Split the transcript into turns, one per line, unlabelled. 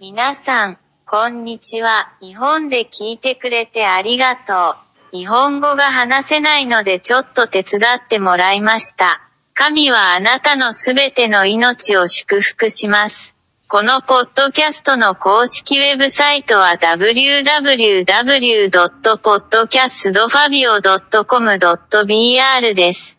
皆さん、こんにちは。日本で聞いてくれてありがとう。日本語が話せないのでちょっと手伝ってもらいました。神はあなたのすべての命を祝福します。このポッドキャストの公式ウェブサイトは www.podcastfabio.com.br です。